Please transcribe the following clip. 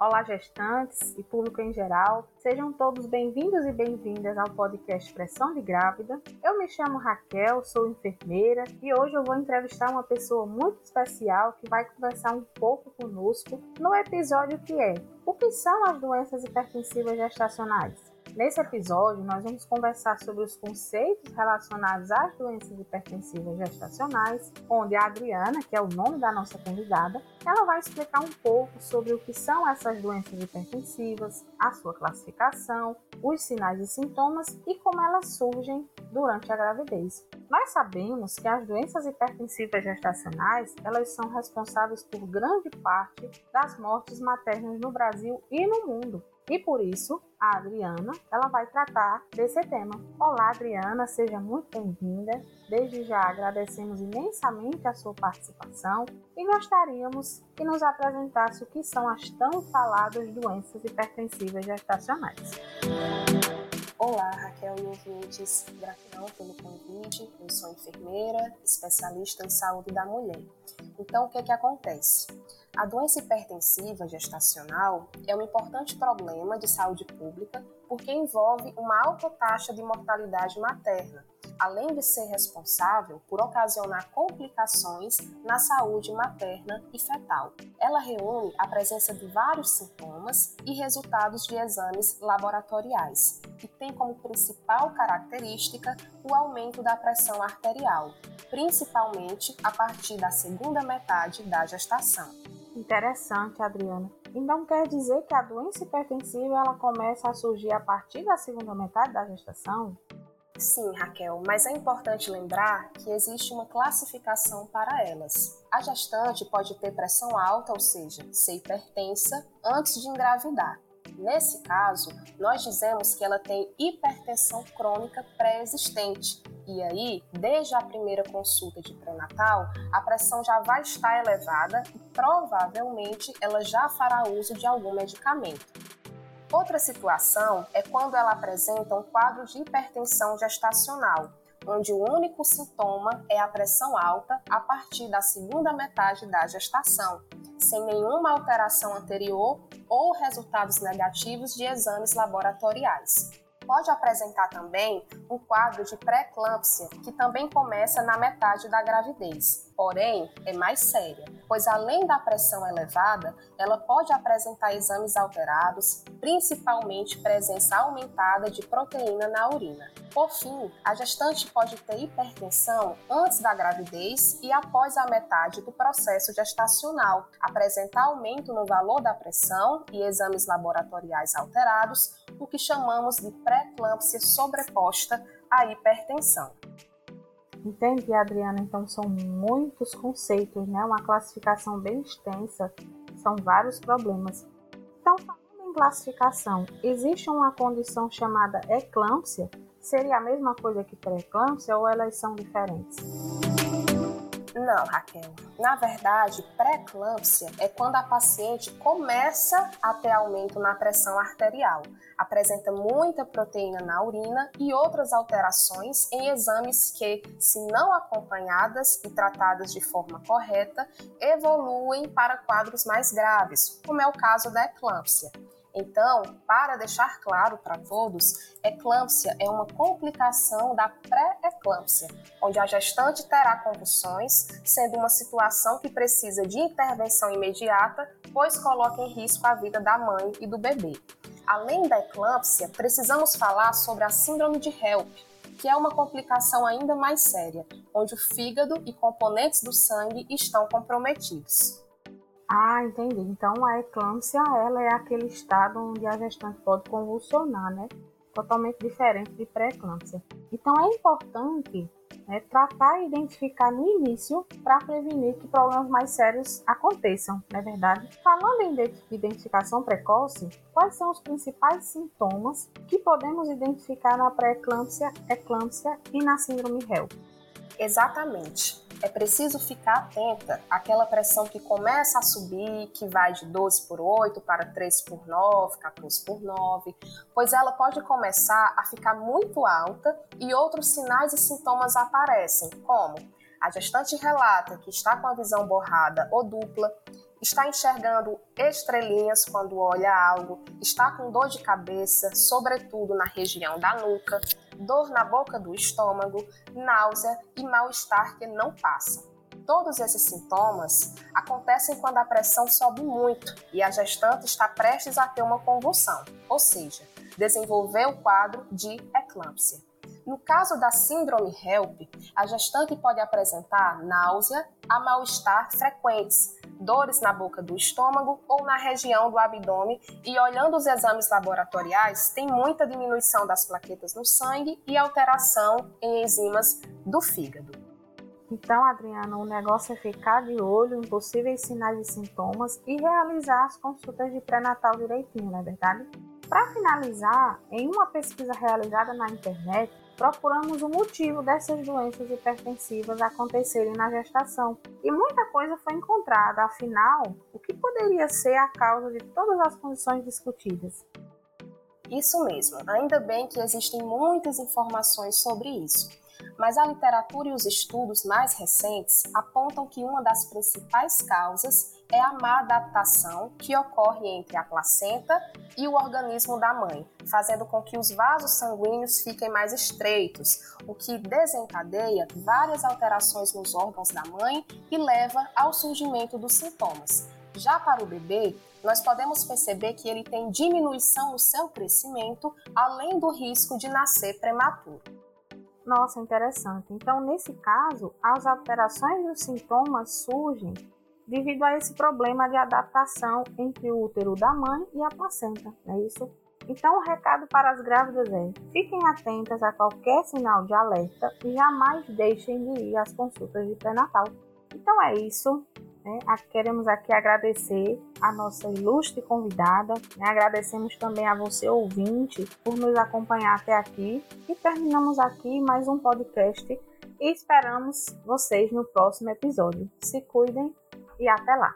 Olá, gestantes e público em geral. Sejam todos bem-vindos e bem-vindas ao podcast Pressão de Grávida. Eu me chamo Raquel, sou enfermeira e hoje eu vou entrevistar uma pessoa muito especial que vai conversar um pouco conosco no episódio que é O que são as doenças hipertensivas gestacionais? Nesse episódio, nós vamos conversar sobre os conceitos relacionados às doenças hipertensivas gestacionais, onde a Adriana, que é o nome da nossa convidada, ela vai explicar um pouco sobre o que são essas doenças hipertensivas, a sua classificação, os sinais e sintomas e como elas surgem durante a gravidez. Nós sabemos que as doenças hipertensivas gestacionais, elas são responsáveis por grande parte das mortes maternas no Brasil e no mundo. E por isso, a Adriana, ela vai tratar desse tema. Olá, Adriana, seja muito bem-vinda. Desde já agradecemos imensamente a sua participação e gostaríamos que nos apresentasse o que são as tão faladas doenças hipertensivas gestacionais. Olá, Raquel e ouvintes. Gratidão pelo convite. Eu sou enfermeira, especialista em saúde da mulher. Então, o que, é que acontece? A doença hipertensiva gestacional é um importante problema de saúde pública porque envolve uma alta taxa de mortalidade materna, além de ser responsável por ocasionar complicações na saúde materna e fetal. Ela reúne a presença de vários sintomas e resultados de exames laboratoriais e tem como principal característica o aumento da pressão arterial, principalmente a partir da segunda metade da gestação. Interessante, Adriana. Então quer dizer que a doença hipertensiva ela começa a surgir a partir da segunda metade da gestação? Sim, Raquel, mas é importante lembrar que existe uma classificação para elas. A gestante pode ter pressão alta, ou seja, ser hipertensa, antes de engravidar. Nesse caso, nós dizemos que ela tem hipertensão crônica pré-existente. E aí, desde a primeira consulta de pré-natal, a pressão já vai estar elevada e provavelmente ela já fará uso de algum medicamento. Outra situação é quando ela apresenta um quadro de hipertensão gestacional, onde o único sintoma é a pressão alta a partir da segunda metade da gestação, sem nenhuma alteração anterior ou resultados negativos de exames laboratoriais. Pode apresentar também um quadro de pré-eclâmpsia, que também começa na metade da gravidez, porém é mais séria, pois além da pressão elevada, ela pode apresentar exames alterados, principalmente presença aumentada de proteína na urina. Por fim, a gestante pode ter hipertensão antes da gravidez e após a metade do processo gestacional, apresentar aumento no valor da pressão e exames laboratoriais alterados, o que chamamos de pré-eclâmpsia sobreposta à hipertensão. Entendi, Adriana. Então são muitos conceitos, né? Uma classificação bem extensa, são vários problemas. Então, falando em classificação, existe uma condição chamada eclâmpsia seria a mesma coisa que pré-eclâmpsia ou elas são diferentes? Não, Raquel. Na verdade, pré-eclâmpsia é quando a paciente começa a ter aumento na pressão arterial, apresenta muita proteína na urina e outras alterações em exames que, se não acompanhadas e tratadas de forma correta, evoluem para quadros mais graves, como é o caso da eclâmpsia. Então, para deixar claro para todos, eclâmpsia é uma complicação da pré-eclâmpsia, onde a gestante terá convulsões, sendo uma situação que precisa de intervenção imediata, pois coloca em risco a vida da mãe e do bebê. Além da eclâmpsia, precisamos falar sobre a síndrome de HELP, que é uma complicação ainda mais séria, onde o fígado e componentes do sangue estão comprometidos. Ah, entendi. Então a eclâmpsia ela é aquele estado onde a gestante pode convulsionar, né? Totalmente diferente de pré-eclâmpsia. Então é importante né, tratar e identificar no início para prevenir que problemas mais sérios aconteçam, não é verdade? Falando em identificação precoce, quais são os principais sintomas que podemos identificar na pré-eclâmpsia, eclâmpsia e na síndrome HELP? Exatamente é preciso ficar atenta àquela pressão que começa a subir, que vai de 12 por 8 para 13 por 9, 14 por 9, pois ela pode começar a ficar muito alta e outros sinais e sintomas aparecem, como a gestante relata que está com a visão borrada ou dupla, está enxergando estrelinhas quando olha algo, está com dor de cabeça, sobretudo na região da nuca, dor na boca do estômago, náusea e mal-estar que não passa. Todos esses sintomas acontecem quando a pressão sobe muito e a gestante está prestes a ter uma convulsão, ou seja, desenvolver o quadro de eclâmpsia. No caso da síndrome HELP, a gestante pode apresentar náusea a mal-estar frequentes, dores na boca do estômago ou na região do abdômen e olhando os exames laboratoriais, tem muita diminuição das plaquetas no sangue e alteração em enzimas do fígado. Então, Adriana, o negócio é ficar de olho em possíveis sinais e sintomas e realizar as consultas de pré-natal direitinho, não é verdade? Para finalizar, em uma pesquisa realizada na internet, procuramos o motivo dessas doenças hipertensivas acontecerem na gestação. E muita coisa foi encontrada, afinal, o que poderia ser a causa de todas as condições discutidas? Isso mesmo, ainda bem que existem muitas informações sobre isso mas a literatura e os estudos mais recentes apontam que uma das principais causas é a má adaptação que ocorre entre a placenta e o organismo da mãe, fazendo com que os vasos sanguíneos fiquem mais estreitos, o que desencadeia várias alterações nos órgãos da mãe e leva ao surgimento dos sintomas. Já para o bebê, nós podemos perceber que ele tem diminuição no seu crescimento, além do risco de nascer prematuro. Nossa, interessante. Então, nesse caso, as alterações dos sintomas surgem devido a esse problema de adaptação entre o útero da mãe e a placenta, não é isso? Então, o recado para as grávidas é: fiquem atentas a qualquer sinal de alerta e jamais deixem de ir às consultas de pré-natal. Então é isso. Né? Queremos aqui agradecer a nossa ilustre convidada, né? agradecemos também a você, ouvinte, por nos acompanhar até aqui e terminamos aqui mais um podcast e esperamos vocês no próximo episódio. Se cuidem e até lá!